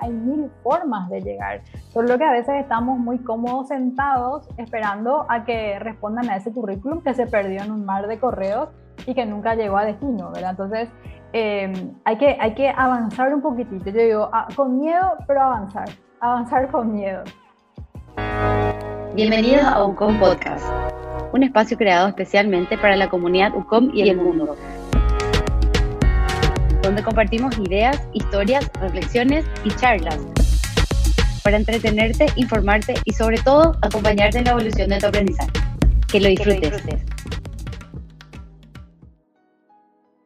hay mil formas de llegar. Solo que a veces estamos muy cómodos sentados esperando a que respondan a ese currículum que se perdió en un mar de correos y que nunca llegó a destino. Entonces, em, hay, que, hay que avanzar un poquitito. Yo digo, ah, con miedo, pero avanzar. Avanzar con miedo. Bienvenidos a UCOM Podcast, un espacio creado especialmente para la comunidad UCOM y el mundo, donde compartimos ideas, historias, reflexiones y charlas para entretenerte, informarte y sobre todo acompañarte en la evolución de tu aprendizaje. Que lo disfrutes.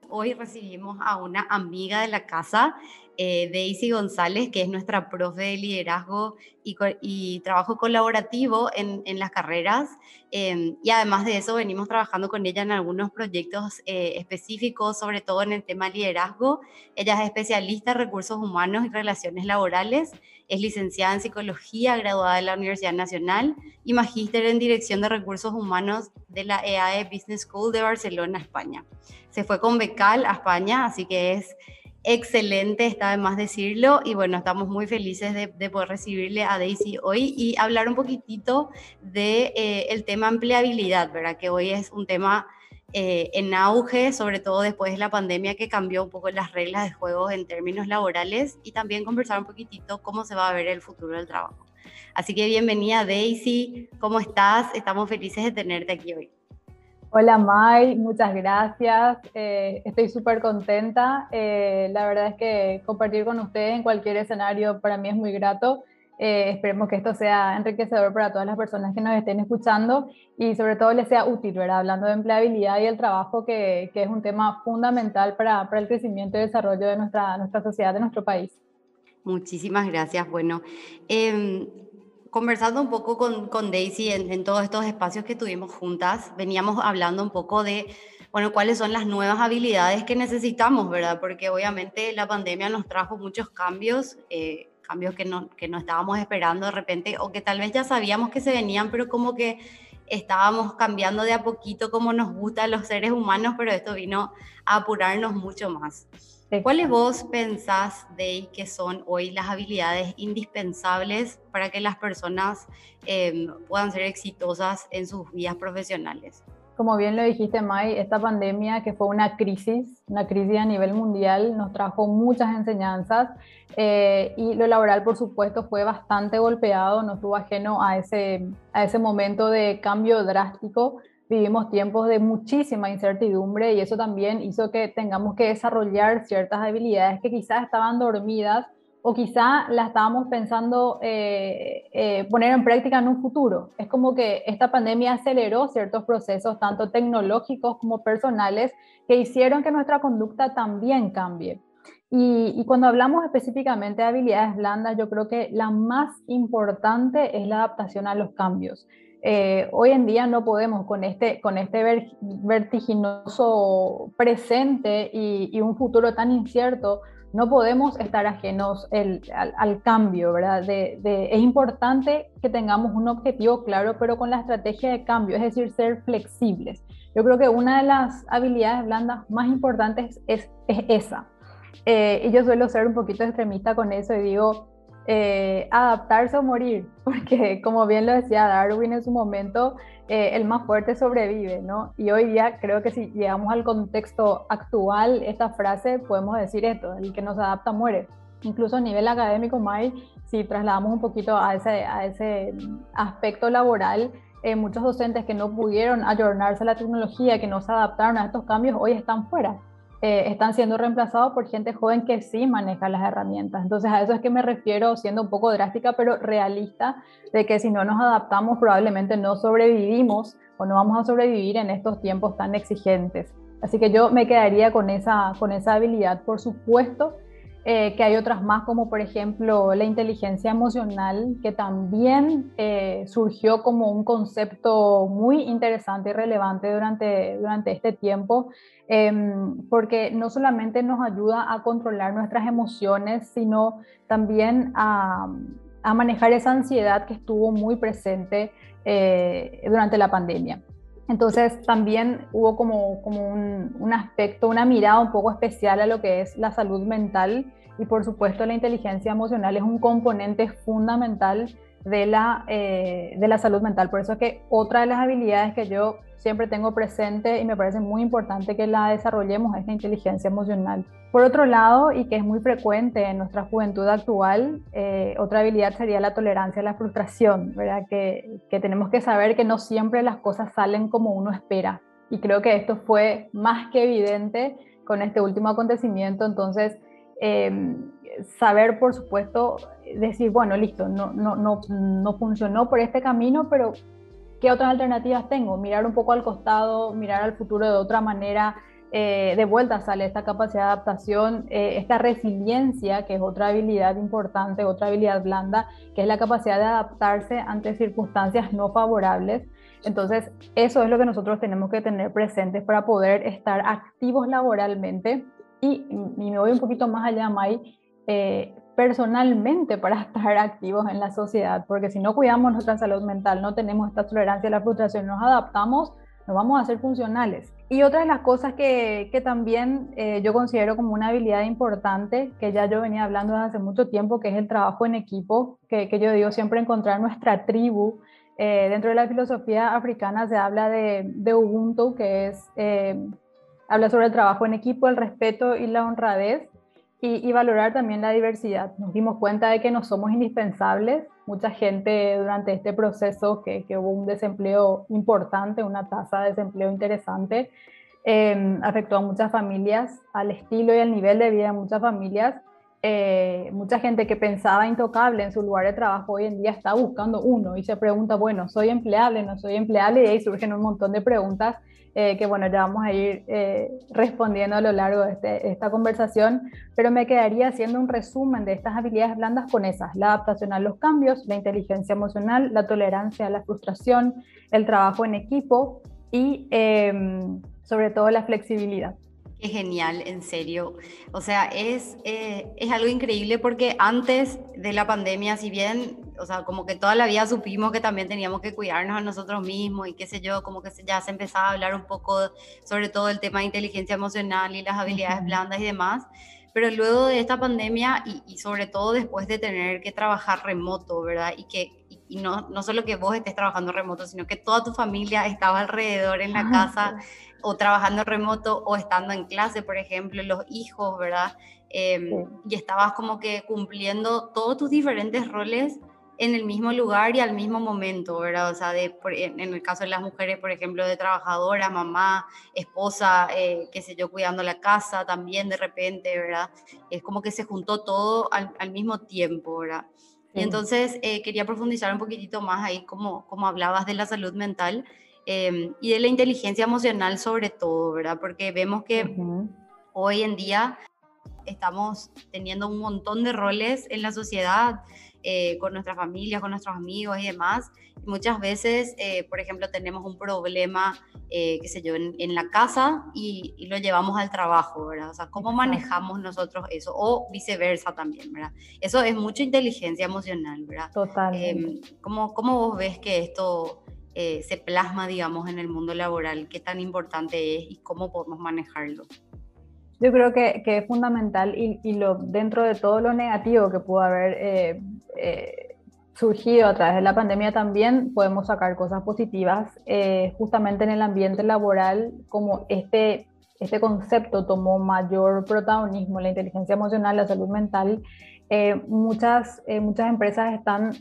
Hoy recibimos a una amiga de la casa, eh, Daisy González, que es nuestra profe de liderazgo y, trabajo colaborativo en, las carreras. Em, y además de eso, venimos trabajando con ella en algunos proyectos eh, específicos, sobre todo en el tema liderazgo. Ella es especialista en recursos humanos y relaciones laborales. Es licenciada en psicología, graduada de la Universidad Nacional y magíster en dirección de recursos humanos de la EAE Business School de Barcelona, España. Se fue con becal a España, así que es excelente, está de más decirlo. Y bueno, estamos muy felices de, poder recibirle a Daisy hoy y hablar un poquitito de eh, tema empleabilidad, ¿verdad? Que hoy es un tema eh, en auge, sobre todo después de la pandemia que cambió un poco las reglas de juego en términos laborales y también conversar un poquitito cómo se va a ver el futuro del trabajo. Así que bienvenida Daisy, ¿cómo estás? Estamos felices de tenerte aquí hoy. Hola Mai, muchas gracias. Eh, estoy súper contenta. Eh, la verdad es que compartir con ustedes en cualquier escenario para mí es muy grato. Eh, esperemos que esto sea enriquecedor para todas las personas que nos estén escuchando y sobre todo les sea útil, ¿verdad? Hablando de empleabilidad y el trabajo, que, que es un tema fundamental para, para, el crecimiento y desarrollo de nuestra, nuestra sociedad, de nuestro país. Muchísimas gracias. Bueno, eh, conversando un poco con, con Daisy en, todos estos espacios que tuvimos juntas, veníamos hablando un poco de, bueno, cuáles son las nuevas habilidades que necesitamos, ¿verdad? Porque obviamente la pandemia nos trajo muchos cambios, eh, cambios que no, que no estábamos esperando de repente, o que tal vez ya sabíamos que se venían, pero como que estábamos cambiando de a poquito como nos gusta a los seres humanos, pero esto vino a apurarnos mucho más. ¿Cuáles vos pensás, de que son hoy las habilidades indispensables para que las personas em, puedan ser exitosas en sus vidas profesionales? Como bien lo dijiste, Mai, esta pandemia que fue una crisis, una crisis a nivel mundial, nos trajo muchas enseñanzas eh, y lo laboral, por supuesto, fue bastante golpeado, no estuvo ajeno a ese, a ese momento de cambio drástico vivimos tiempos de muchísima incertidumbre y eso también hizo que tengamos que desarrollar ciertas habilidades que quizás estaban dormidas o quizá las estábamos pensando eh, eh, poner en práctica en un futuro. Es como que esta pandemia aceleró ciertos procesos, tanto tecnológicos como personales, que hicieron que nuestra conducta también cambie. Y, y, cuando hablamos específicamente de habilidades blandas, yo creo que la más importante es la adaptación a los cambios. Eh, hoy en día no podemos con este, con este vertiginoso presente y, un futuro tan incierto, no podemos estar ajenos al, cambio, ¿verdad? es importante que tengamos un objetivo claro, pero con la estrategia de cambio, es decir, ser flexibles. Yo creo que una de las habilidades blandas más importantes es, esa. Eh, y yo suelo ser un poquito extremista con eso y digo, eh, adaptarse o morir, porque como bien lo decía Darwin en su momento, eh, el más fuerte sobrevive, ¿no? Y hoy día creo que si llegamos al contexto actual, esta frase, podemos decir esto, el que no se adapta muere. Incluso a nivel académico, May, si trasladamos un poquito a ese, a ese aspecto laboral, eh, muchos docentes que no pudieron ayornarse a la tecnología, que no se adaptaron a estos cambios, hoy están fuera eh, están siendo reemplazados por gente joven que sí maneja las herramientas. Entonces a eso es que me refiero siendo un poco drástica, pero realista, de que si no nos adaptamos probablemente no sobrevivimos o no vamos a sobrevivir en estos tiempos tan exigentes. Así que yo me quedaría con esa, con esa habilidad, por supuesto, eh, que hay otras más, como por ejemplo la inteligencia emocional, que también eh, surgió como un concepto muy interesante y relevante durante, durante este tiempo, em, porque no solamente nos ayuda a controlar nuestras emociones, sino también a, manejar esa ansiedad que estuvo muy presente eh, durante la pandemia. Entonces también hubo como, como un, un, aspecto, una mirada un poco especial a lo que es la salud mental. Y por supuesto la inteligencia emocional es un componente fundamental de la, eh, de la salud mental. Por eso es que otra de las habilidades que yo siempre tengo presente y me parece muy importante que la desarrollemos es la inteligencia emocional. Por otro lado, y que es muy frecuente en nuestra juventud actual, eh, otra habilidad sería la tolerancia a la frustración, ¿verdad? Que, que tenemos que saber que no siempre las cosas salen como uno espera. Y creo que esto fue más que evidente con este último acontecimiento. Entonces, eh, saber, por supuesto, decir, bueno, listo, no, no, no, no funcionó por este camino, pero ¿qué otras alternativas tengo? Mirar un poco al costado, mirar al futuro de otra manera. Eh, de vuelta sale esta capacidad de adaptación, eh, esta resiliencia, que es otra habilidad importante, otra habilidad blanda, que es la capacidad de adaptarse ante circunstancias no favorables. Entonces, eso es lo que nosotros tenemos que tener presentes para poder estar activos laboralmente. Y, y me voy un poquito más allá, May, eh, personalmente para estar activos en la sociedad, porque si no cuidamos nuestra salud mental, no tenemos esta tolerancia a la frustración, nos adaptamos, nos vamos a ser funcionales. Y otra de las cosas que, que también eh, yo considero como una habilidad importante, que ya yo venía hablando desde hace mucho tiempo, que es el trabajo en equipo, que, que yo digo siempre encontrar nuestra tribu. Eh, dentro de la filosofía africana se habla de Ubuntu, que es, habla sobre el trabajo en equipo, el respeto y la honradez y, valorar también la diversidad. Nos dimos cuenta de que no somos indispensables. Mucha gente durante este proceso, que, que hubo un desempleo importante, una tasa de desempleo interesante, em, afectó a muchas familias, al estilo y al nivel de vida de muchas familias. Eh, mucha gente que pensaba intocable en su lugar de trabajo hoy en día está buscando uno y se pregunta, bueno, ¿soy empleable? ¿No soy empleable? Y ahí surgen un montón de preguntas eh, que bueno, ya vamos a ir eh, respondiendo a lo largo de este, esta conversación, pero me quedaría haciendo un resumen de estas habilidades blandas con esas, la adaptación a los cambios, la inteligencia emocional, la tolerancia a la frustración, el trabajo en equipo y em, sobre todo la flexibilidad. Qué genial, en serio. O sea, es, eh, es algo increíble porque antes de la pandemia, si bien, o sea, como que toda la vida supimos que también teníamos que cuidarnos a nosotros mismos y qué sé yo, como que ya se empezaba a hablar un poco sobre todo el tema de inteligencia emocional y las habilidades blandas y demás. Pero luego de esta pandemia y, y sobre todo después de tener que trabajar remoto, ¿verdad? Y que y no, no solo que vos estés trabajando remoto, sino que toda tu familia estaba alrededor en la casa o trabajando remoto o estando en clase, por ejemplo, los hijos, ¿verdad? Em, y estabas como que cumpliendo todos tus diferentes roles en el mismo lugar y al mismo momento, ¿verdad? O sea, de, en el caso de las mujeres, por ejemplo, de trabajadora, mamá, esposa, eh, qué sé yo, cuidando la casa también de repente, ¿verdad? Es como que se juntó todo al, al mismo tiempo, ¿verdad? Y entonces eh, quería profundizar un poquitito más ahí, como, como hablabas de la salud mental em, y de la inteligencia emocional sobre todo, ¿verdad? Porque vemos que hoy en día estamos teniendo un montón de roles en la sociedad, eh, con nuestras familias, con nuestros amigos y demás. muchas veces, eh, por ejemplo, tenemos un problema, eh, qué sé yo, en, la casa y, lo llevamos al trabajo, ¿verdad? O sea, ¿cómo manejamos nosotros eso? O viceversa también, ¿verdad? Eso es mucha inteligencia emocional, ¿verdad? Total. Em, ¿cómo, ¿Cómo vos ves que esto... se plasma, digamos, en el mundo laboral, qué tan importante es y cómo podemos manejarlo. Yo creo que, que es fundamental y, y, lo, dentro de todo lo negativo que pudo haber eh, eh, surgido a través de la pandemia también podemos sacar cosas positivas. Eh, justamente en el ambiente laboral, como este, este concepto tomó mayor protagonismo, la inteligencia emocional, la salud mental, muchas, muchas empresas están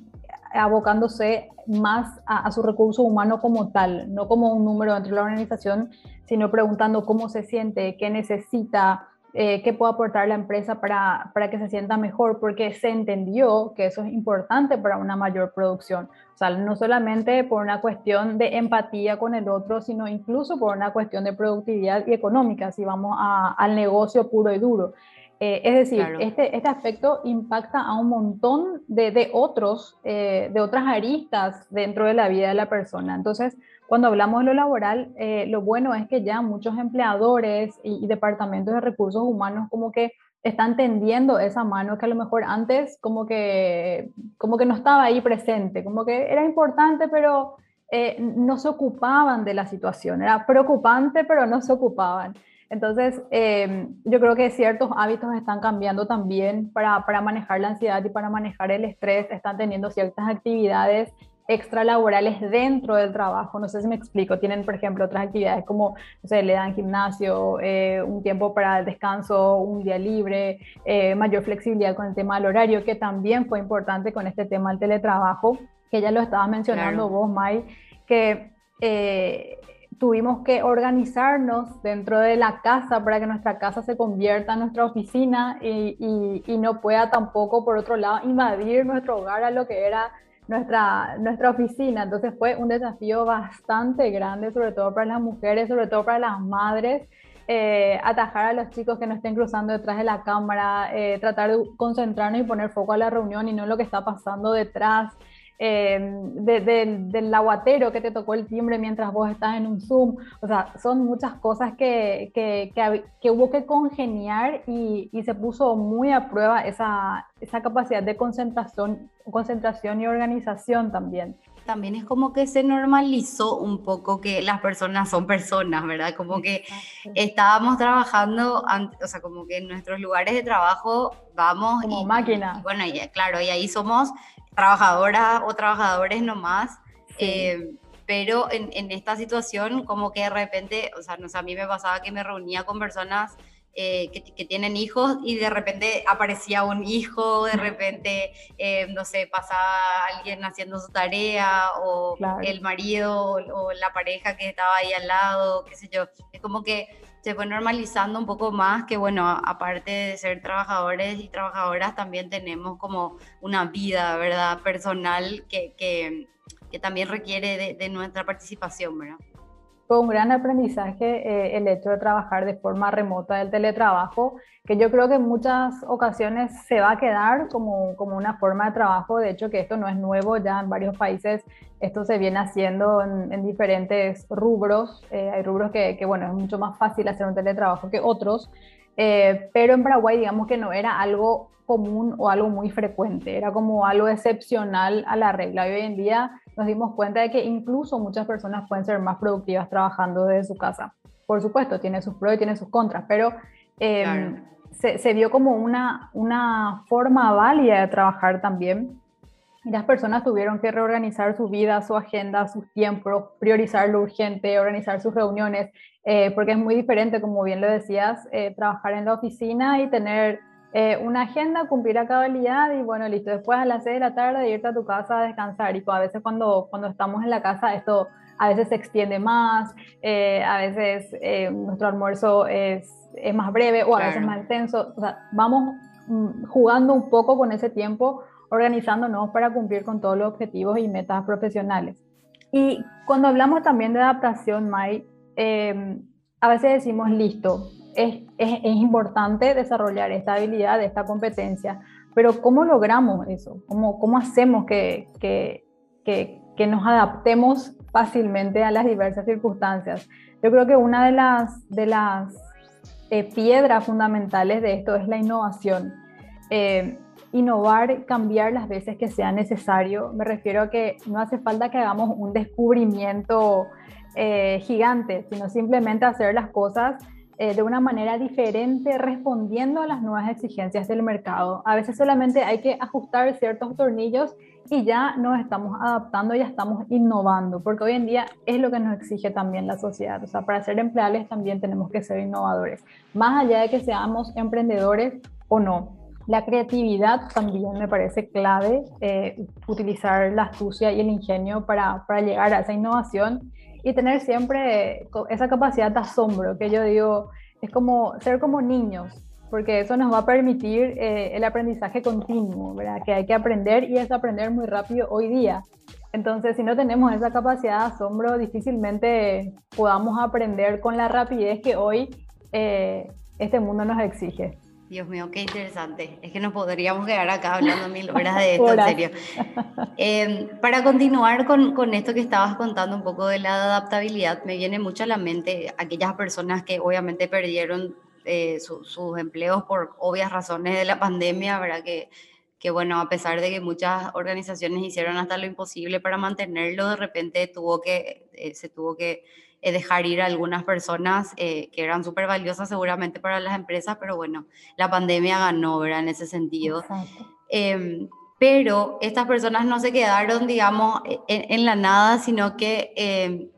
abocándose más a, su recurso humano como tal, no como un número dentro de la organización, sino preguntando cómo se siente, qué necesita, eh, qué puede aportar la empresa para, para, que se sienta mejor, porque se entendió que eso es importante para una mayor producción. O sea, no solamente por una cuestión de empatía con el otro, sino incluso por una cuestión de productividad y económica, si vamos a, al negocio puro y duro. Eh, es decir, este, este aspecto impacta a un montón de, de otros, eh, de otras aristas dentro de la vida de la persona. Entonces, cuando hablamos de lo laboral, eh, lo bueno es que ya muchos empleadores y, departamentos de recursos humanos como que están tendiendo esa mano que a lo mejor antes como que, como que no estaba ahí presente, como que era importante, pero no se ocupaban de la situación, era preocupante, pero no se ocupaban. Entonces, eh, yo creo que ciertos hábitos están cambiando también para, para, manejar la ansiedad y para manejar el estrés. Están teniendo ciertas actividades extralaborales dentro del trabajo. No sé si me explico. Tienen, por ejemplo, otras actividades como, no sé, le dan gimnasio, eh, un tiempo para el descanso, un día libre, eh, mayor flexibilidad con el tema del horario, que también fue importante con este tema del teletrabajo, que ya lo estabas mencionando vos, Mai, que eh, tuvimos que organizarnos dentro de la casa para que nuestra casa se convierta en nuestra oficina y, no pueda tampoco, por otro lado, invadir nuestro hogar a lo que era nuestra, nuestra oficina. Entonces fue un desafío bastante grande, sobre todo para las mujeres, sobre todo para las madres. Eh, atajar a los chicos que no estén cruzando detrás de la cámara, eh, tratar de concentrarnos y poner foco a la reunión y no lo que está pasando detrás. Em, del aguatero que te tocó el timbre mientras vos estás en un Zoom. O sea, son muchas cosas que, que, que, hubo que congeniar y, y, se puso muy a prueba esa, esa capacidad de concentración, concentración y organización también también es como que se normalizó un poco que las personas son personas, ¿verdad? Como que estábamos trabajando, o sea, como que en nuestros lugares de trabajo vamos... Como máquina. bueno, y, claro, y ahí somos trabajadoras o trabajadores nomás. Eh, pero en, en, esta situación, como que de repente, o sea, no sé, a mí me pasaba que me reunía con personas eh, que, que, tienen hijos y de repente aparecía un hijo, de repente, eh, no sé, pasaba alguien haciendo su tarea o el marido o, o, la pareja que estaba ahí al lado, qué sé yo. Es como que se fue normalizando un poco más que, bueno, aparte de ser trabajadores y trabajadoras, también tenemos como una vida, ¿verdad? Personal que, que, que también requiere de, de, nuestra participación, ¿verdad? Un gran aprendizaje eh, el hecho de trabajar de forma remota del teletrabajo, que yo creo que en muchas ocasiones se va a quedar como, como una forma de trabajo, de hecho que esto no es nuevo, ya en varios países esto se viene haciendo en, diferentes rubros. Eh, hay rubros que, que, bueno, es mucho más fácil hacer un teletrabajo que otros. Eh, pero en Paraguay digamos que no era algo común o algo muy frecuente, era como algo excepcional a la regla. Y hoy en día nos dimos cuenta de que incluso muchas personas pueden ser más productivas trabajando desde su casa. Por supuesto, tiene sus pros y tiene sus contras, pero eh, se, se, vio como una, una forma válida de trabajar también y las personas tuvieron que reorganizar su vida, su agenda, sus tiempos, priorizar lo urgente, organizar sus reuniones, eh, porque es muy diferente, como bien lo decías, eh, trabajar en la oficina y tener eh, una agenda, cumplir a cabalidad y bueno, listo, después a las 6 de la tarde irte a tu casa a descansar. Y a veces cuando, cuando estamos en la casa esto a veces se extiende más, a veces nuestro almuerzo es, es, más breve o a veces más intenso. O sea, vamos mm, jugando un poco con ese tiempo organizándonos para cumplir con todos los objetivos y metas profesionales. Y cuando hablamos también de adaptación, Mai, eh, a veces decimos, listo, es, es, es, importante desarrollar esta habilidad, esta competencia, pero ¿cómo logramos eso? ¿Cómo, cómo hacemos que, que, que, que nos adaptemos fácilmente a las diversas circunstancias? Yo creo que una de las, de las eh, piedras fundamentales de esto es la innovación. Eh, innovar, cambiar las veces que sea necesario. Me refiero a que no hace falta que hagamos un descubrimiento eh, gigante, sino simplemente hacer las cosas eh, de una manera diferente, respondiendo a las nuevas exigencias del mercado. A veces solamente hay que ajustar ciertos tornillos y ya nos estamos adaptando, ya estamos innovando, porque hoy en día es lo que nos exige también la sociedad. O sea, para ser empleables también tenemos que ser innovadores, más allá de que seamos emprendedores o no. La creatividad también me parece clave, eh, utilizar la astucia y el ingenio para, para, llegar a esa innovación y tener siempre esa capacidad de asombro, que yo digo, es como ser como niños, porque eso nos va a permitir eh, el aprendizaje continuo, ¿verdad? Que hay que aprender y es aprender muy rápido hoy día. Entonces, si no tenemos esa capacidad de asombro, difícilmente podamos aprender con la rapidez que hoy eh, este mundo nos exige. Dios mío, qué interesante. Es que nos podríamos quedar acá hablando mil horas de esto, en serio. Eh, para continuar con, con, esto que estabas contando un poco de la adaptabilidad, me viene mucho a la mente aquellas personas que obviamente perdieron eh, sus empleos por obvias razones de la pandemia, ¿verdad? Que, que bueno, a pesar de que muchas organizaciones hicieron hasta lo imposible para mantenerlo, de repente tuvo que, eh, se tuvo que dejar ir a algunas personas que eran súper valiosas seguramente para las empresas, pero bueno, la pandemia ganó, ¿verdad? En ese sentido. Em, pero estas personas no se quedaron, digamos, en, la nada, sino que em,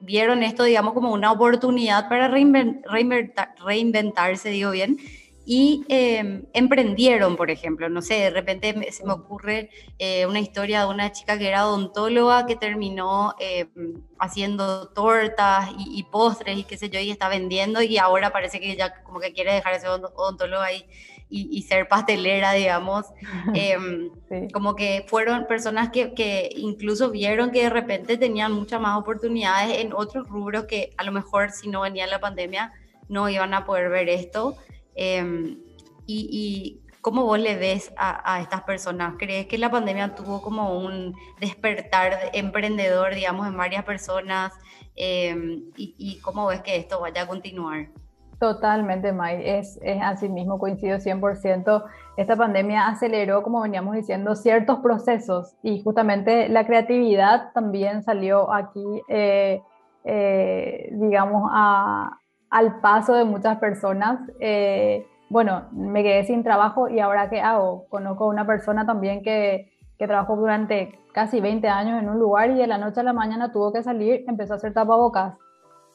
vieron esto, digamos, como una oportunidad para reinventarse, digo bien, y em, emprendieron, por ejemplo. No sé, de repente se me ocurre eh, una historia de una chica que era odontóloga que terminó em, haciendo tortas y, postres y qué sé yo, y está vendiendo y ahora parece que ya como que quiere dejar ese odontólogo ahí y, ser pastelera, digamos. Em, como que fueron personas que, que incluso vieron que de repente tenían muchas más oportunidades en otros rubros que a lo mejor si no venía la pandemia no iban a poder ver esto. Em, y, cómo vos le ves a, estas personas? ¿Crees que la pandemia tuvo como un despertar emprendedor, digamos, en varias personas? Em, y, cómo ves que esto vaya a continuar? Totalmente, May. Es, es así mismo, coincido 100%. Esta pandemia aceleró, como veníamos diciendo, ciertos procesos y justamente la creatividad también salió aquí, eh, eh, digamos, a, al paso de muchas personas. Eh, bueno, me quedé sin trabajo y ahora qué hago? Conozco a una persona también que, que trabajó durante casi 20 años en un lugar y de la noche a la mañana tuvo que salir, empezó a hacer tapabocas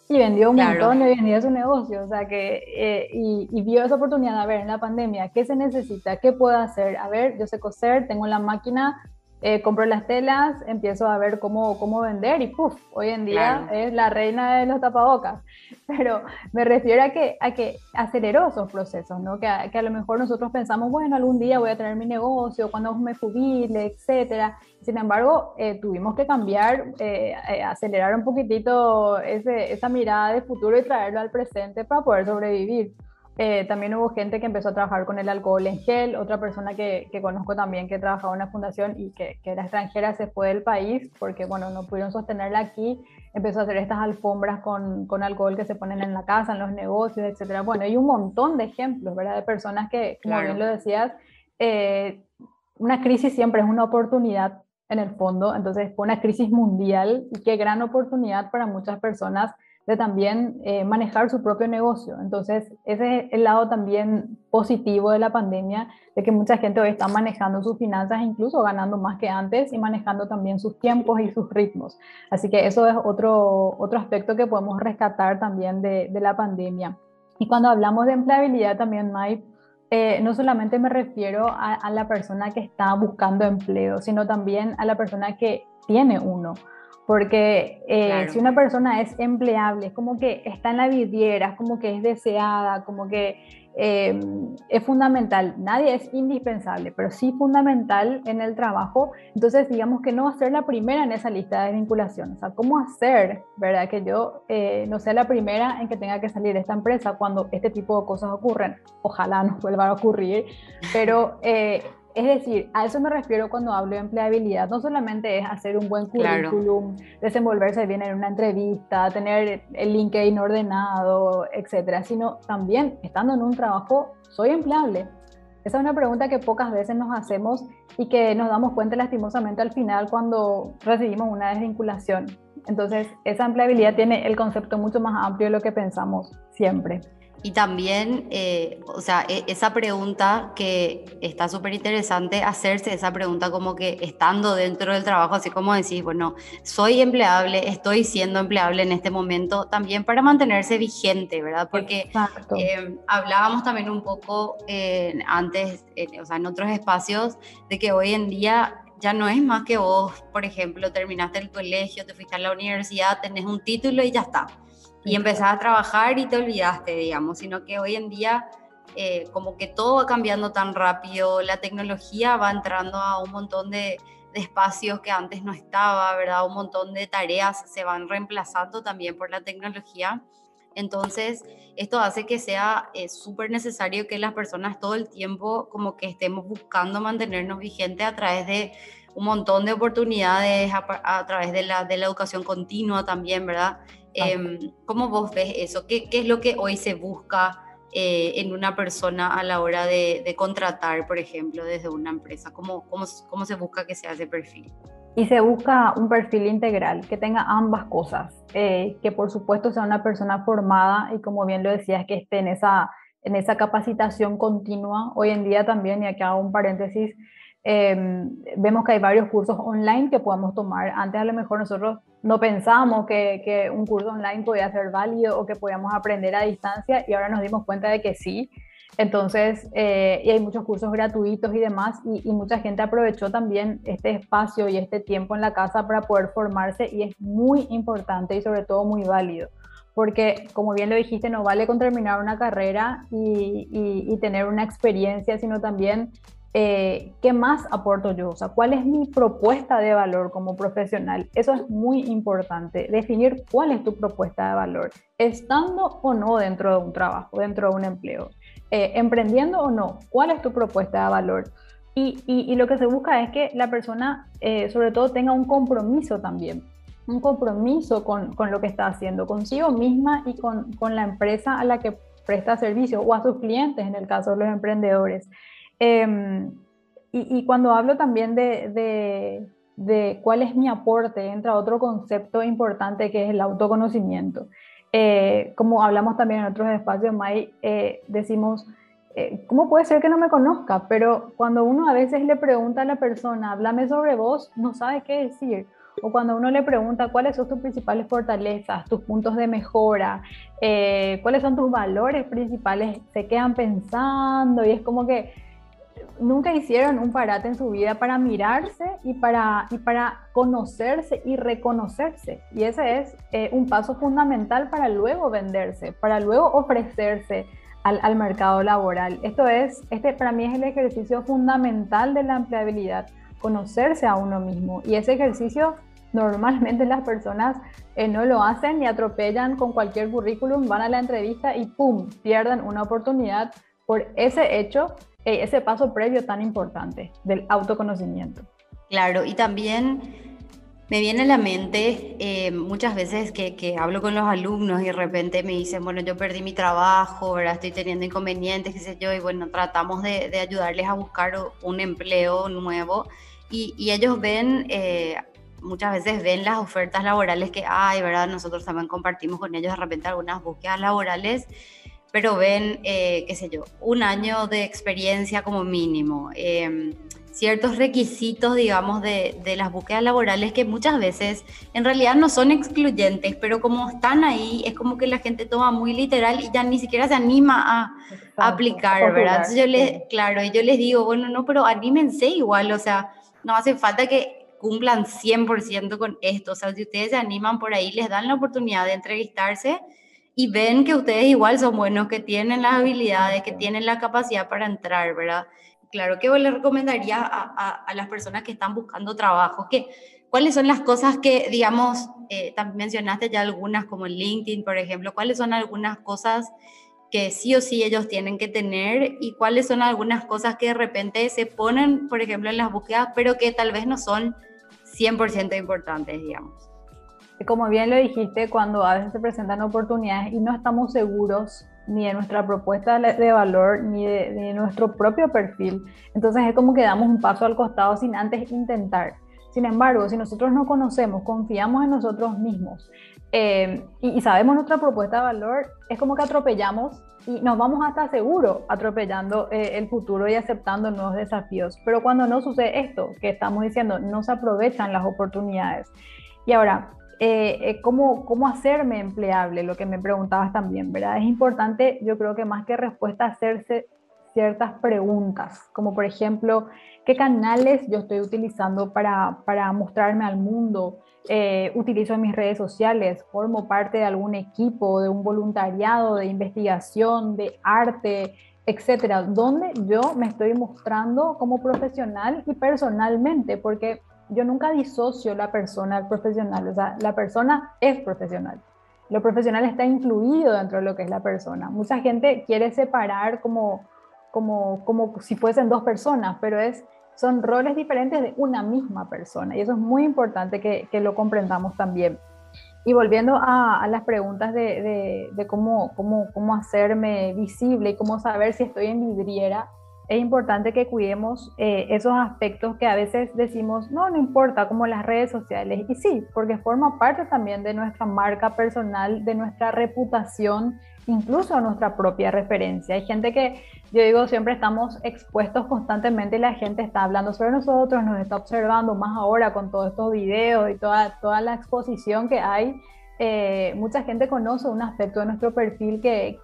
y vendió un montón y vendía su negocio, o sea que, eh, y, y, vio esa oportunidad, a ver, en la pandemia, ¿qué se necesita? ¿Qué puedo hacer? A ver, yo sé coser, tengo la máquina, eh, compro las telas, empiezo a ver cómo, cómo vender y ¡puf! Hoy en día es la reina de los tapabocas. Pero me refiero a que, a que aceleró esos procesos, ¿no? Que a, que a lo mejor nosotros pensamos, bueno, algún día voy a tener mi negocio, cuando me jubile, etcétera. Sin embargo, eh, tuvimos que cambiar, eh, acelerar un poquitito ese, esa mirada de futuro y traerlo al presente para poder sobrevivir. Eh, también hubo gente que empezó a trabajar con el alcohol en gel, otra persona que, que conozco también que trabajaba en una fundación y que, que, era extranjera se fue del país porque, bueno, no pudieron sostenerla aquí, empezó a hacer estas alfombras con, con alcohol que se ponen en la casa, en los negocios, etcétera. Bueno, hay un montón de ejemplos, ¿verdad? De personas que, como bien lo decías, eh, una crisis siempre es una oportunidad en el fondo, entonces fue una crisis mundial y qué gran oportunidad para muchas personas también eh, manejar su propio negocio. Entonces, ese es el lado también positivo de la pandemia, de que mucha gente hoy está manejando sus finanzas, incluso ganando más que antes y manejando también sus tiempos y sus ritmos. Así que eso es otro, otro aspecto que podemos rescatar también de, la pandemia. Y cuando hablamos de empleabilidad también, Mike, eh, no solamente me refiero a la persona que está buscando empleo, sino también a la persona que tiene uno. Porque eh, si una persona es empleable, es como que está en la vidriera, es como que es deseada, como que em, es fundamental. Nadie es indispensable, pero sí fundamental en el trabajo. Entonces, digamos que no va a ser la primera en esa lista de vinculación. O sea, ¿cómo hacer, verdad, que yo eh, no sea la primera en que tenga que salir de esta empresa cuando este tipo de cosas ocurren? Ojalá no vuelva a ocurrir, pero eh, es decir, a eso me refiero cuando hablo de empleabilidad. No solamente es hacer un buen currículum, desenvolverse bien en una entrevista, tener el LinkedIn ordenado, etcétera, sino también estando en un trabajo, soy empleable. Esa es una pregunta que pocas veces nos hacemos y que nos damos cuenta lastimosamente al final cuando recibimos una desvinculación. Entonces, esa empleabilidad tiene el concepto mucho más amplio de lo que pensamos siempre. Y también, eh, o sea, e, esa pregunta que está súper interesante hacerse, esa pregunta como que estando dentro del trabajo, así como decís, bueno, soy empleable, estoy siendo empleable en este momento, también para mantenerse vigente, ¿verdad? Porque eh, hablábamos también un poco eh, antes, o sea, en otros espacios, de que hoy en día ya no es más que vos, por ejemplo, terminaste el colegio, te fuiste a la universidad, tenés un título y ya está y empezás a trabajar y te olvidaste, digamos, sino que hoy en día eh, como que todo va cambiando tan rápido, la tecnología va entrando a un montón de, espacios que antes no estaba, ¿verdad? Un montón de tareas se van reemplazando también por la tecnología. Entonces, esto hace que sea eh, súper necesario que las personas todo el tiempo como que estemos buscando mantenernos vigentes a través de un montón de oportunidades, a, través de la, de la educación continua también, ¿verdad? Em, ¿Cómo vos ves eso? ¿Qué, ¿Qué, es lo que hoy se busca eh, en una persona a la hora de, contratar, por ejemplo, desde una empresa? ¿Cómo, cómo, cómo se busca que sea ese perfil? y se busca un perfil integral que tenga ambas cosas, eh, que por supuesto sea una persona formada y como bien lo decías, que esté en esa, en esa capacitación continua. Hoy en día también, y aquí hago un paréntesis, em, vemos que hay varios cursos online que podemos tomar. Antes a lo mejor nosotros no pensábamos que, que un curso online podía ser válido o que podíamos aprender a distancia y ahora nos dimos cuenta de que sí. Entonces, eh, y hay muchos cursos gratuitos y demás, y, mucha gente aprovechó también este espacio y este tiempo en la casa para poder formarse y es muy importante y sobre todo muy válido, porque como bien lo dijiste, no vale con terminar una carrera y, tener una experiencia, sino también eh, qué más aporto yo, o sea, cuál es mi propuesta de valor como profesional. Eso es muy importante, definir cuál es tu propuesta de valor, estando o no dentro de un trabajo, dentro de un empleo. Eh, emprendiendo o no, cuál es tu propuesta de valor. Y, y, lo que se busca es que la persona, eh, sobre todo, tenga un compromiso también, un compromiso con, con, lo que está haciendo, consigo misma y con, con, la empresa a la que presta servicio o a sus clientes, en el caso de los emprendedores. Em, y, y, cuando hablo también de, de, de cuál es mi aporte, entra otro concepto importante que es el autoconocimiento. Eh, como hablamos también en otros espacios, May, eh, decimos, eh, ¿cómo puede ser que no me conozca? Pero cuando uno a veces le pregunta a la persona, háblame sobre vos, no sabe qué decir. O cuando uno le pregunta cuáles son tus principales fortalezas, tus puntos de mejora, cuáles son tus valores principales, se quedan pensando y es como que nunca hicieron un parate en su vida para mirarse y para, y para conocerse y reconocerse. Y ese es eh, un paso fundamental para luego venderse, para luego ofrecerse al, al, mercado laboral. Esto es, este para mí es el ejercicio fundamental de la empleabilidad, conocerse a uno mismo. Y ese ejercicio normalmente las personas eh, no lo hacen y atropellan con cualquier currículum, van a la entrevista y ¡pum! pierden una oportunidad por ese hecho ese paso previo tan importante del autoconocimiento. Claro, y también me viene a la mente eh, muchas veces que, hablo con los alumnos y de repente me dicen, bueno, yo perdí mi trabajo, ahora estoy teniendo inconvenientes, qué sé yo, y bueno, tratamos de, ayudarles a buscar un empleo nuevo y, ellos ven, eh, muchas veces ven las ofertas laborales que hay, ¿verdad? Nosotros también compartimos con ellos de repente algunas búsquedas laborales pero ven, eh, qué sé yo, un año de experiencia como mínimo, em, ciertos requisitos, digamos, de, de, las búsquedas laborales que muchas veces en realidad no son excluyentes, pero como están ahí, es como que la gente toma muy literal y ya ni siquiera se anima a, aplicar, ¿verdad? Entonces yo les, claro, yo les digo, bueno, no, pero anímense igual, o sea, no hace falta que cumplan 100% con esto, o sea, si ustedes se animan por ahí, les dan la oportunidad de entrevistarse y ven que ustedes igual son buenos, que tienen las habilidades, que tienen la capacidad para entrar, ¿verdad? Claro que le recomendaría a, a, las personas que están buscando trabajo, que cuáles son las cosas que, digamos, eh, también mencionaste ya algunas como LinkedIn, por ejemplo, cuáles son algunas cosas que sí o sí ellos tienen que tener y cuáles son algunas cosas que de repente se ponen, por ejemplo, en las búsquedas, pero que tal vez no son 100% importantes, digamos como bien lo dijiste, cuando a veces se presentan oportunidades y no estamos seguros ni de nuestra propuesta de valor, ni de, nuestro propio perfil, entonces es como que damos un paso al costado sin antes intentar. Sin embargo, si nosotros no conocemos, confiamos en nosotros mismos eh, y, sabemos nuestra propuesta de valor, es como que atropellamos y nos vamos hasta seguro atropellando eh, el futuro y aceptando nuevos desafíos. Pero cuando no sucede esto que estamos diciendo, no se aprovechan las oportunidades. Y ahora, eh, eh, ¿cómo, ¿cómo, hacerme empleable? Lo que me preguntabas también, ¿verdad? Es importante, yo creo que más que respuesta, hacerse ciertas preguntas, como por ejemplo, ¿qué canales yo estoy utilizando para, para mostrarme al mundo? Eh, utilizo mis redes sociales, formo parte de algún equipo, de un voluntariado, de investigación, de arte, etcétera, ¿Dónde yo me estoy mostrando como profesional y personalmente, porque yo nunca disocio la persona al profesional, o sea, la persona es profesional. Lo profesional está incluido dentro de lo que es la persona. Mucha gente quiere separar como, como, como si fuesen dos personas, pero es, son roles diferentes de una misma persona y eso es muy importante que, que lo comprendamos también. Y volviendo a, a las preguntas de, de, de, cómo, cómo, cómo hacerme visible y cómo saber si estoy en vidriera, es importante que cuidemos eh, esos aspectos que a veces decimos, no, no importa, como las redes sociales. Y sí, porque forma parte también de nuestra marca personal, de nuestra reputación, incluso nuestra propia referencia. Hay gente que, yo digo, siempre estamos expuestos constantemente y la gente está hablando sobre nosotros, nos está observando más ahora con todos estos videos y toda, toda la exposición que hay eh, mucha gente conoce un aspecto de nuestro perfil que,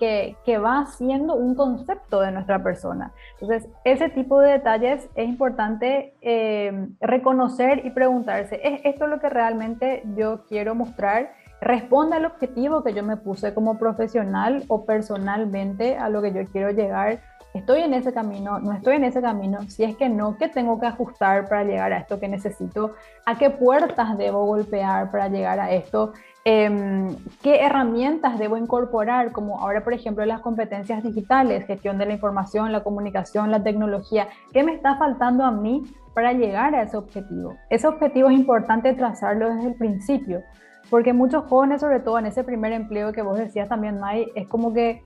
que, va siendo un concepto de nuestra persona. Entonces, ese tipo de detalles es importante eh, reconocer y preguntarse, ¿es esto lo que realmente yo quiero mostrar? ¿Responde al objetivo que yo me puse como profesional o personalmente a lo que yo quiero llegar? ¿Estoy en ese camino? ¿No estoy en ese camino? Si es que no, ¿qué tengo que ajustar para llegar a esto que necesito? ¿A qué puertas debo golpear para llegar a esto? Em, qué herramientas debo incorporar, como ahora, por ejemplo, las competencias digitales, gestión de la información, la comunicación, la tecnología, qué me está faltando a mí para llegar a ese objetivo. Ese objetivo es importante trazarlo desde el principio, porque muchos jóvenes, sobre todo en ese primer empleo que vos decías también, May, es como que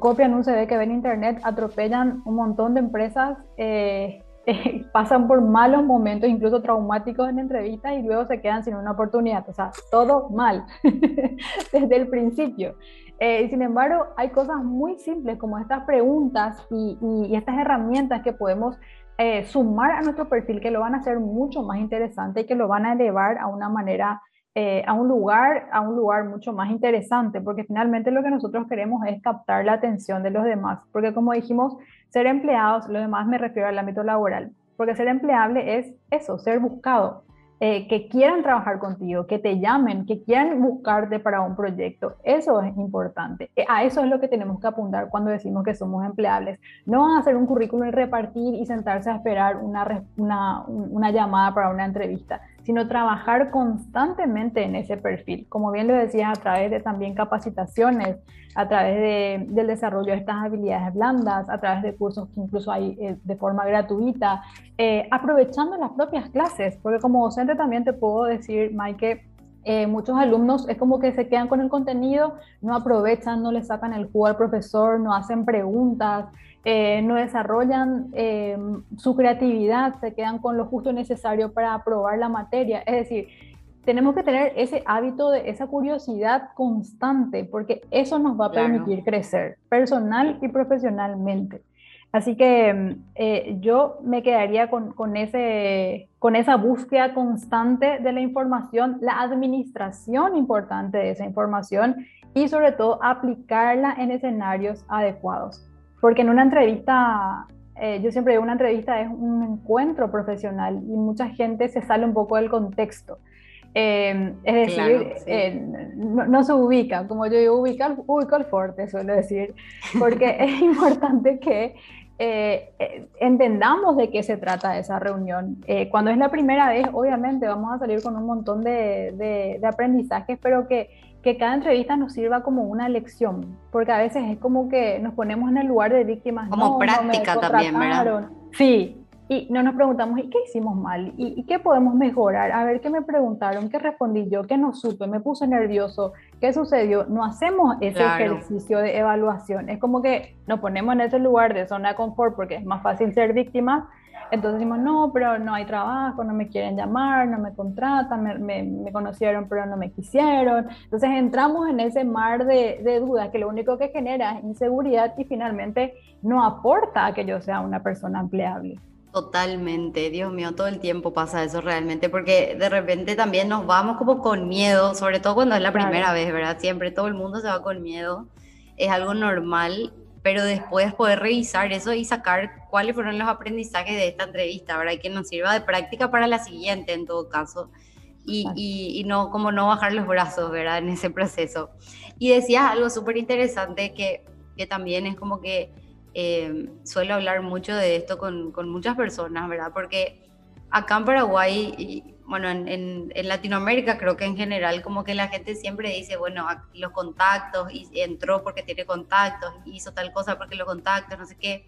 copian un CV que ven en internet, atropellan un montón de empresas. Eh, pasan por malos momentos, incluso traumáticos en entrevistas y luego se quedan sin una oportunidad. O sea, todo mal desde el principio. Eh, sin embargo, hay cosas muy simples como estas preguntas y, estas herramientas que podemos eh, sumar a nuestro perfil que lo van a hacer mucho más interesante y que lo van a elevar a una manera eh, a un lugar, a un lugar mucho más interesante, porque finalmente lo que nosotros queremos es captar la atención de los demás, porque como dijimos, ser empleados, lo demás me refiero al ámbito laboral, porque ser empleable es eso, ser buscado, eh, que quieran trabajar contigo, que te llamen, que quieran buscarte para un proyecto. Eso es importante. Eh, a eso es lo que tenemos que apuntar cuando decimos que somos empleables. No van a hacer un currículum y repartir y sentarse a esperar una, una, una llamada para una entrevista sino trabajar constantemente en ese perfil. Como bien lo decías, a través de también capacitaciones, a través de, del desarrollo de estas habilidades blandas, a través de cursos que incluso hay eh, de forma gratuita, eh, aprovechando las propias clases, porque como docente también te puedo decir, Mike, eh, muchos alumnos es como que se quedan con el contenido, no aprovechan, no le sacan el jugo al profesor, no hacen preguntas, eh, no desarrollan eh, su creatividad, se quedan con lo justo necesario para aprobar la materia. Es decir, tenemos que tener ese hábito de esa curiosidad constante, porque eso nos va a permitir crecer personal y profesionalmente. Así que eh, yo me quedaría con, con, ese, con esa búsqueda constante de la información, la administración importante de esa información y sobre todo aplicarla en escenarios adecuados. Porque en una entrevista, eh, yo siempre digo, una entrevista es un encuentro profesional y mucha gente se sale un poco del contexto. Eh, es decir, eh, no, se ubica, como yo digo, ubicar, ubico el fuerte, suelo decir, porque es importante que entendamos de qué se trata esa reunión. cuando es la primera vez, obviamente vamos a salir con un montón de, de, de aprendizajes, pero que que cada entrevista nos sirva como una lección, porque a veces es como que nos ponemos en el lugar de víctimas. Como práctica también, ¿verdad? Sí, y no nos preguntamos, ¿y qué hicimos mal? ¿Y, qué podemos mejorar? A ver, ¿qué me preguntaron? ¿Qué respondí yo? ¿Qué no supe? ¿Me puse nervioso? ¿Qué sucedió? No hacemos ese ejercicio de evaluación. Es como que nos ponemos en ese lugar de zona de confort porque es más fácil ser víctimas entonces decimos, no, pero no hay trabajo, no me quieren llamar, no me contratan, me, me, conocieron pero no me quisieron. Entonces entramos en ese mar de, de, dudas que lo único que genera es inseguridad y finalmente no aporta a que yo sea una persona empleable. Totalmente, Dios mío, todo el tiempo pasa eso realmente, porque de repente también nos vamos como con miedo, sobre todo cuando es la primera vez, ¿verdad? Siempre todo el mundo se va con miedo, es algo normal pero después poder revisar eso y sacar cuáles fueron los aprendizajes de esta entrevista, ¿verdad? Y que nos sirva de práctica para la siguiente en todo caso. Y, y, no como no bajar los brazos, ¿verdad? En ese proceso. Y decías algo súper interesante que, que, también es como que eh, suelo hablar mucho de esto con, con, muchas personas, ¿verdad? Porque acá en Paraguay bueno, en, en, Latinoamérica creo que en general como que la gente siempre dice, bueno, los contactos, y entró porque tiene contactos, hizo tal cosa porque los contactos, no sé qué.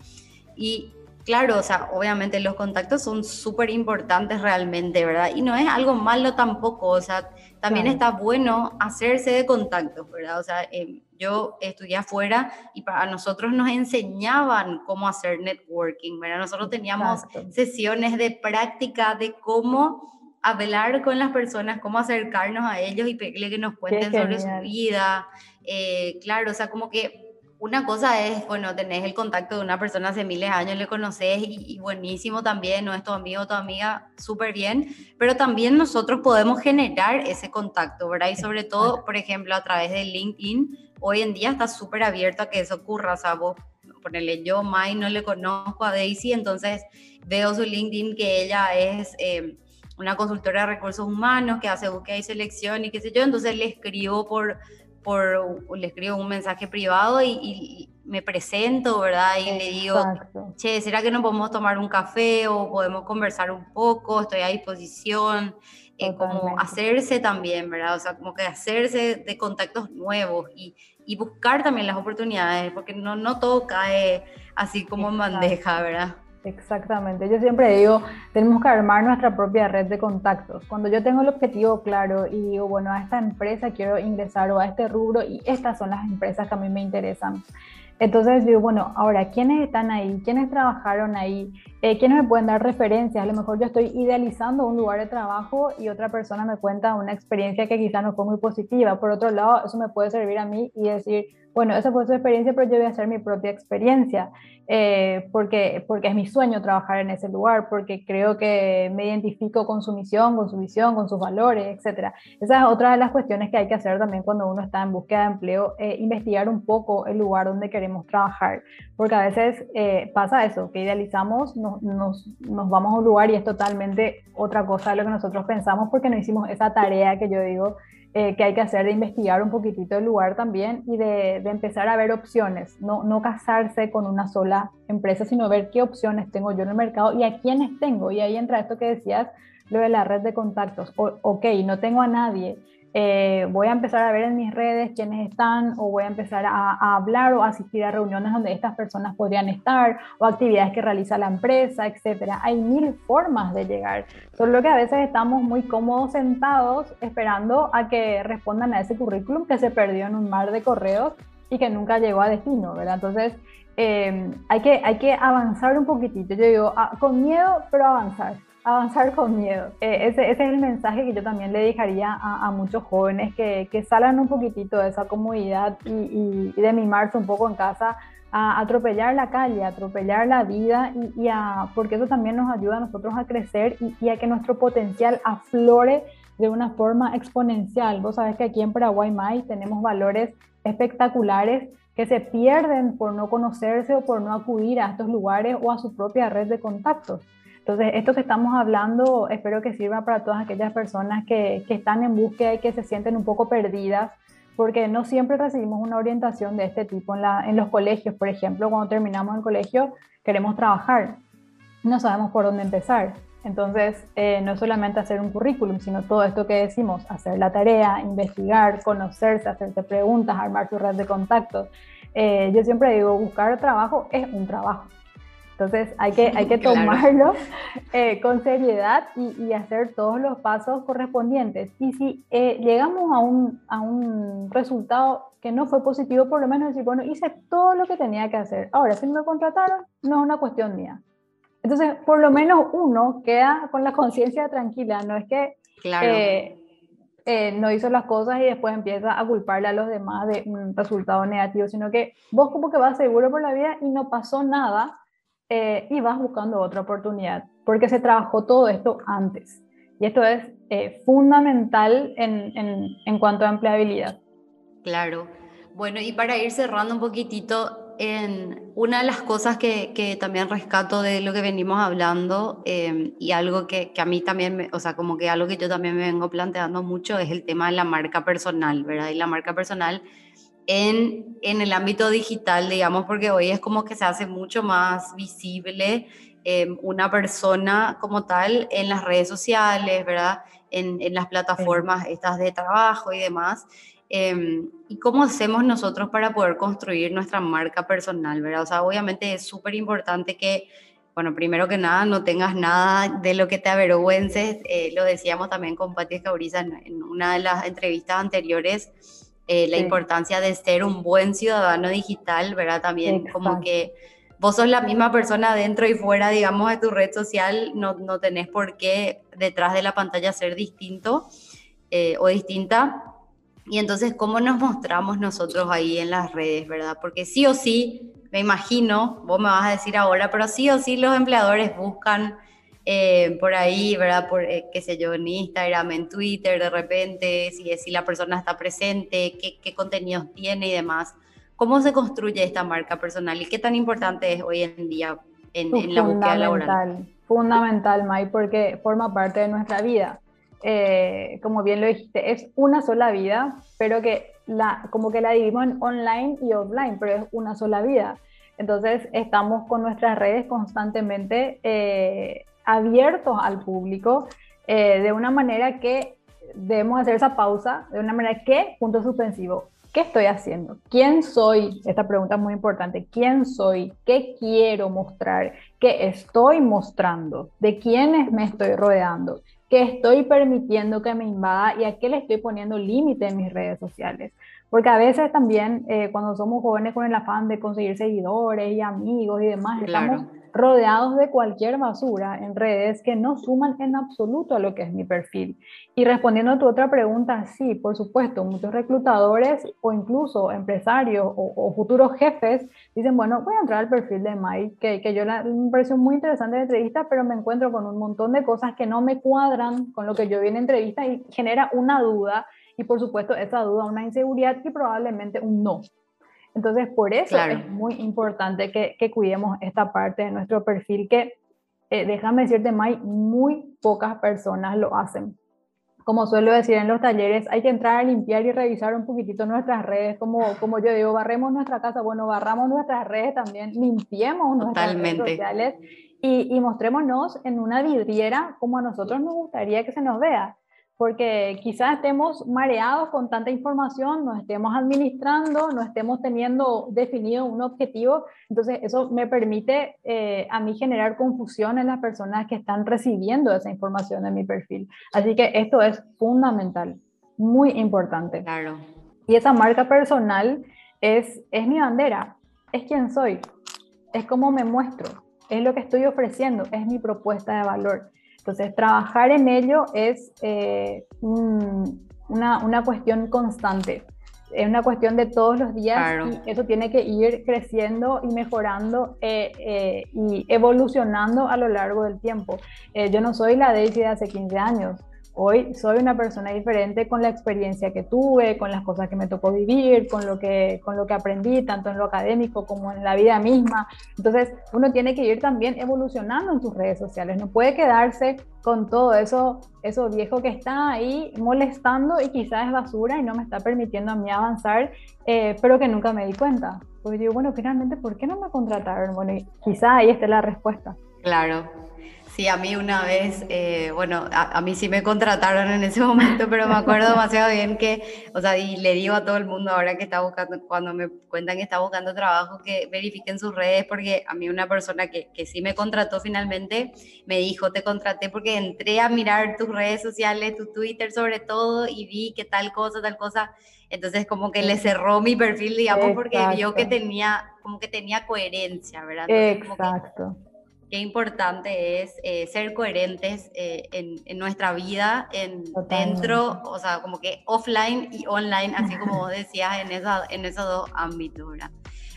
Y Claro, o sea, obviamente los contactos son súper importantes realmente, ¿verdad? Y no es algo malo tampoco, o sea, también está bueno hacerse de contactos, ¿verdad? O sea, eh, yo estudié afuera y para nosotros nos enseñaban cómo hacer networking, ¿verdad? Nosotros teníamos sesiones de práctica de cómo hablar con las personas, cómo acercarnos a ellos y pedirle que nos cuenten sobre su vida. Eh, claro, o sea, como que una cosa es, bueno, tenés el contacto de una persona hace miles de años, le conoces y, buenísimo también, no es tu amigo o tu amiga, súper bien, pero también nosotros podemos generar ese contacto, ¿verdad? Y sobre todo, por ejemplo, a través de LinkedIn, hoy en día está súper abierto a que eso ocurra, o sea, vos ponerle yo, Mai, no le conozco a Daisy, entonces veo su LinkedIn que ella es... Eh, una consultora de recursos humanos que hace búsqueda y selección y qué sé yo, entonces le escribo por, por le escribo un mensaje privado y, me presento, ¿verdad? Y le digo, che, ¿será que no podemos tomar un café o podemos conversar un poco? Estoy a disposición. Eh, como hacerse también, ¿verdad? O sea, como que hacerse de contactos nuevos y, y buscar también las oportunidades, porque no, no todo cae así como en bandeja, ¿verdad? Exactamente. Yo siempre digo, tenemos que armar nuestra propia red de contactos. Cuando yo tengo el objetivo claro y digo, bueno, a esta empresa quiero ingresar o a este rubro y estas son las empresas que a mí me interesan. Entonces digo, bueno, ahora, ¿quiénes están ahí? ¿Quiénes trabajaron ahí? Eh, ¿Quiénes me pueden dar referencias? A lo mejor yo estoy idealizando un lugar de trabajo y otra persona me cuenta una experiencia que quizá no fue muy positiva. Por otro lado, eso me puede servir a mí y decir, bueno, esa fue su experiencia, pero yo voy a hacer mi propia experiencia, eh, porque, porque es mi sueño trabajar en ese lugar, porque creo que me identifico con su misión, con su visión, con sus valores, etc. Esa es otra de las cuestiones que hay que hacer también cuando uno está en búsqueda de empleo, eh, investigar un poco el lugar donde queremos trabajar, porque a veces eh, pasa eso, que idealizamos, nos, nos, nos vamos a un lugar y es totalmente otra cosa de lo que nosotros pensamos porque no hicimos esa tarea que yo digo eh, que hay que hacer de investigar un poquitito el lugar también y de, empezar a ver opciones, no, no casarse con una sola empresa, sino ver qué opciones tengo yo en el mercado y a quiénes tengo. Y ahí entra esto que decías, lo de la red de contactos. ok, no tengo a nadie, eh, voy a empezar a ver en mis redes quiénes están o voy a empezar a, hablar o asistir a reuniones donde estas personas podrían estar o actividades que realiza la empresa, etcétera. Hay mil formas de llegar, solo que a veces estamos muy cómodos sentados esperando a que respondan a ese currículum que se perdió en un mar de correos y que nunca llegó a destino, ¿verdad? Entonces, eh, hay, que, hay que avanzar un poquitito. Yo digo, ah, con miedo, pero avanzar avanzar con miedo. Eh, ese, ese, es el mensaje que yo también le dejaría a, a muchos jóvenes que, que, salgan un poquitito de esa comodidad y, y, de mimarse un poco en casa a atropellar la calle, a atropellar la vida y, a, porque eso también nos ayuda a nosotros a crecer y, a que nuestro potencial aflore de una forma exponencial. Vos sabés que aquí en Paraguay May tenemos valores espectaculares que se pierden por no conocerse o por no acudir a estos lugares o a su propia red de contactos. Entonces, esto que estamos hablando, espero que sirva para todas aquellas personas que, que están en búsqueda y que se sienten un poco perdidas, porque no siempre recibimos una orientación de este tipo en, la, en los colegios. Por ejemplo, cuando terminamos el colegio, queremos trabajar, no sabemos por dónde empezar. Entonces, eh, no solamente hacer un currículum, sino todo esto que decimos, hacer la tarea, investigar, conocerse, hacerte preguntas, armar tu red de contactos. Eh, yo siempre digo, buscar trabajo es un trabajo. Entonces hay que, hay que tomarlo eh, con seriedad y, hacer todos los pasos correspondientes. Y si eh, llegamos a un, a un, resultado que no fue positivo, por lo menos decir, bueno, hice todo lo que tenía que hacer. Ahora, si no me contrataron, no es una cuestión mía. Entonces, por lo menos uno queda con la conciencia tranquila, no es que eh, no hizo las cosas y después empieza a culparle a los demás de un resultado negativo, sino que vos como que vas seguro por la vida y no pasó nada eh, y vas buscando otra oportunidad, porque se trabajó todo esto antes. Y esto es eh, fundamental en, en, en, cuanto a empleabilidad. Claro. Bueno, y para ir cerrando un poquitito, en una de las cosas que, que también rescato de lo que venimos hablando em, y algo que, que, a mí también, o sea, como que algo que yo también me vengo planteando mucho es el tema de la marca personal, ¿verdad? Y la marca personal en, en el ámbito digital, digamos, porque hoy es como que se hace mucho más visible eh, una persona como tal en las redes sociales, ¿verdad? En, en las plataformas estas de trabajo y demás. Em, ¿Y cómo hacemos nosotros para poder construir nuestra marca personal, verdad? O sea, obviamente es súper importante que bueno, primero que nada, no tengas nada de lo que te avergüences. Eh, lo decíamos también con Pati Escauriza en, una de las entrevistas anteriores, eh, la importancia de ser un buen ciudadano digital, ¿verdad? También como que vos sos la misma persona dentro y fuera, digamos, de tu red social, no, no tenés por qué detrás de la pantalla ser distinto eh, o distinta. Y entonces, ¿cómo nos mostramos nosotros ahí en las redes, verdad? Porque sí o sí, me imagino, vos me vas a decir ahora, pero sí o sí los empleadores buscan eh, por ahí, ¿verdad? Por, eh, qué sé yo, en Instagram, en Twitter, de repente, si, si la persona está presente, qué, qué contenidos tiene y demás. ¿Cómo se construye esta marca personal y qué tan importante es hoy en día en, la búsqueda laboral? Fundamental, May, porque forma parte de nuestra vida. Eh, como bien lo dijiste, es una sola vida, pero que la, como que la dividimos en online y offline, pero es una sola vida. Entonces estamos con nuestras redes constantemente eh, abiertos al público eh, de una manera que debemos hacer esa pausa, de una manera que, punto suspensivo, ¿qué estoy haciendo? ¿Quién soy? Esta pregunta es muy importante. ¿Quién soy? ¿Qué quiero mostrar? ¿Qué estoy mostrando? ¿De quiénes me estoy rodeando? ¿Qué estoy permitiendo que me invada y a qué le estoy poniendo límite en mis redes sociales? Porque a veces también eh, cuando somos jóvenes con el afán de conseguir seguidores y amigos y demás, estamos rodeados de cualquier basura en redes que no suman en absoluto a lo que es mi perfil. Y respondiendo a tu otra pregunta, sí, por supuesto, muchos reclutadores o incluso empresarios o, futuros jefes dicen, bueno, voy a entrar al perfil de Mike, que, que yo la, me pareció muy interesante la entrevista, pero me encuentro con un montón de cosas que no me cuadran con lo que yo vi en entrevista y genera una duda y por supuesto esa duda, una inseguridad y probablemente un no. Entonces, por eso es muy importante que, que, cuidemos esta parte de nuestro perfil que, eh, déjame decirte, May, muy pocas personas lo hacen. Como suelo decir en los talleres, hay que entrar a limpiar y revisar un poquitito nuestras redes, como, como yo digo, barremos nuestra casa, bueno, barramos nuestras redes también, limpiemos nuestras redes sociales y, y mostrémonos en una vidriera como a nosotros nos gustaría que se nos vea porque quizás estemos mareados con tanta información, no estemos administrando, no estemos teniendo definido un objetivo. Entonces, eso me permite eh, a mí generar confusión en las personas que están recibiendo esa información en mi perfil. Así que esto es fundamental, muy importante. Claro. Y esa marca personal es, es mi bandera, es quien soy, es cómo me muestro, es lo que estoy ofreciendo, es mi propuesta de valor. Entonces, trabajar en ello es eh, una, una, cuestión constante, es una cuestión de todos los días y eso tiene que ir creciendo y mejorando eh, eh, y evolucionando a lo largo del tiempo. yo no soy la Daisy de hace 15 años, Hoy soy una persona diferente con la experiencia que tuve, con las cosas que me tocó vivir, con lo que, con lo que aprendí, tanto en lo académico como en la vida misma. Entonces, uno tiene que ir también evolucionando en sus redes sociales. No puede quedarse con todo eso, eso viejo que está ahí molestando y quizás es basura y no me está permitiendo a mí avanzar, eh, pero que nunca me di cuenta. Porque digo, bueno, finalmente, ¿por qué no me contrataron? Bueno, quizás ahí esté la respuesta. Claro, Sí, a mí una vez, eh, bueno, a, mí sí me contrataron en ese momento, pero me acuerdo demasiado bien que, o sea, y le digo a todo el mundo ahora que está buscando, cuando me cuentan que está buscando trabajo, que verifiquen sus redes, porque a mí una persona que, que sí me contrató finalmente, me dijo, te contraté porque entré a mirar tus redes sociales, tu Twitter sobre todo, y vi que tal cosa, tal cosa, entonces como que le cerró mi perfil, digamos, porque vio que tenía, como que tenía coherencia, ¿verdad? Exacto qué importante es eh, ser coherentes eh, en, nuestra vida, en dentro, o sea, como que offline y online, así como vos decías, en, esa, en esos dos ámbitos, ¿verdad?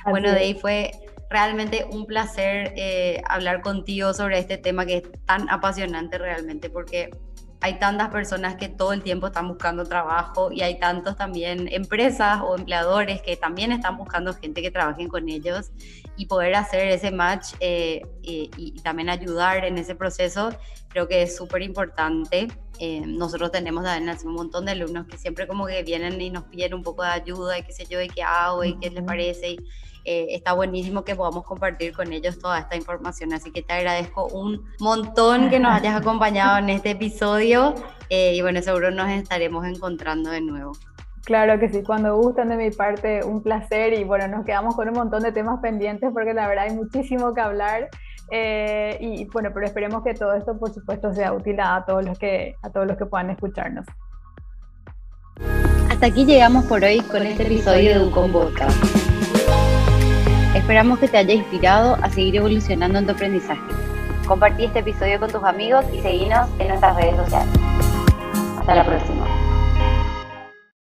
bueno, de ahí fue realmente un placer eh, hablar contigo sobre este tema que es tan apasionante realmente, porque hay tantas personas que todo el tiempo están buscando trabajo y hay tantos también empresas o empleadores que también están buscando gente que trabajen con ellos y poder hacer ese match eh, y, también ayudar en ese proceso, creo que es súper importante. Eh, nosotros tenemos un montón de alumnos que siempre como que vienen y nos piden un poco de ayuda y qué sé yo, y qué hago y qué les parece. Y, eh, está buenísimo que podamos compartir con ellos toda esta información. Así que te agradezco un montón que nos hayas acompañado en este episodio y bueno, seguro nos estaremos encontrando de nuevo. Claro que sí, cuando gustan de mi parte, un placer y bueno, nos quedamos con un montón de temas pendientes porque la verdad hay muchísimo que hablar. Eh, y bueno, pero esperemos que todo esto, por supuesto, sea útil a todos los que, a todos los que puedan escucharnos. Hasta aquí llegamos por hoy con este episodio de Ucom Podcast. Esperamos que te haya inspirado a seguir evolucionando en tu aprendizaje. Compartí este episodio con tus amigos y seguinos en nuestras redes sociales. Hasta la próxima.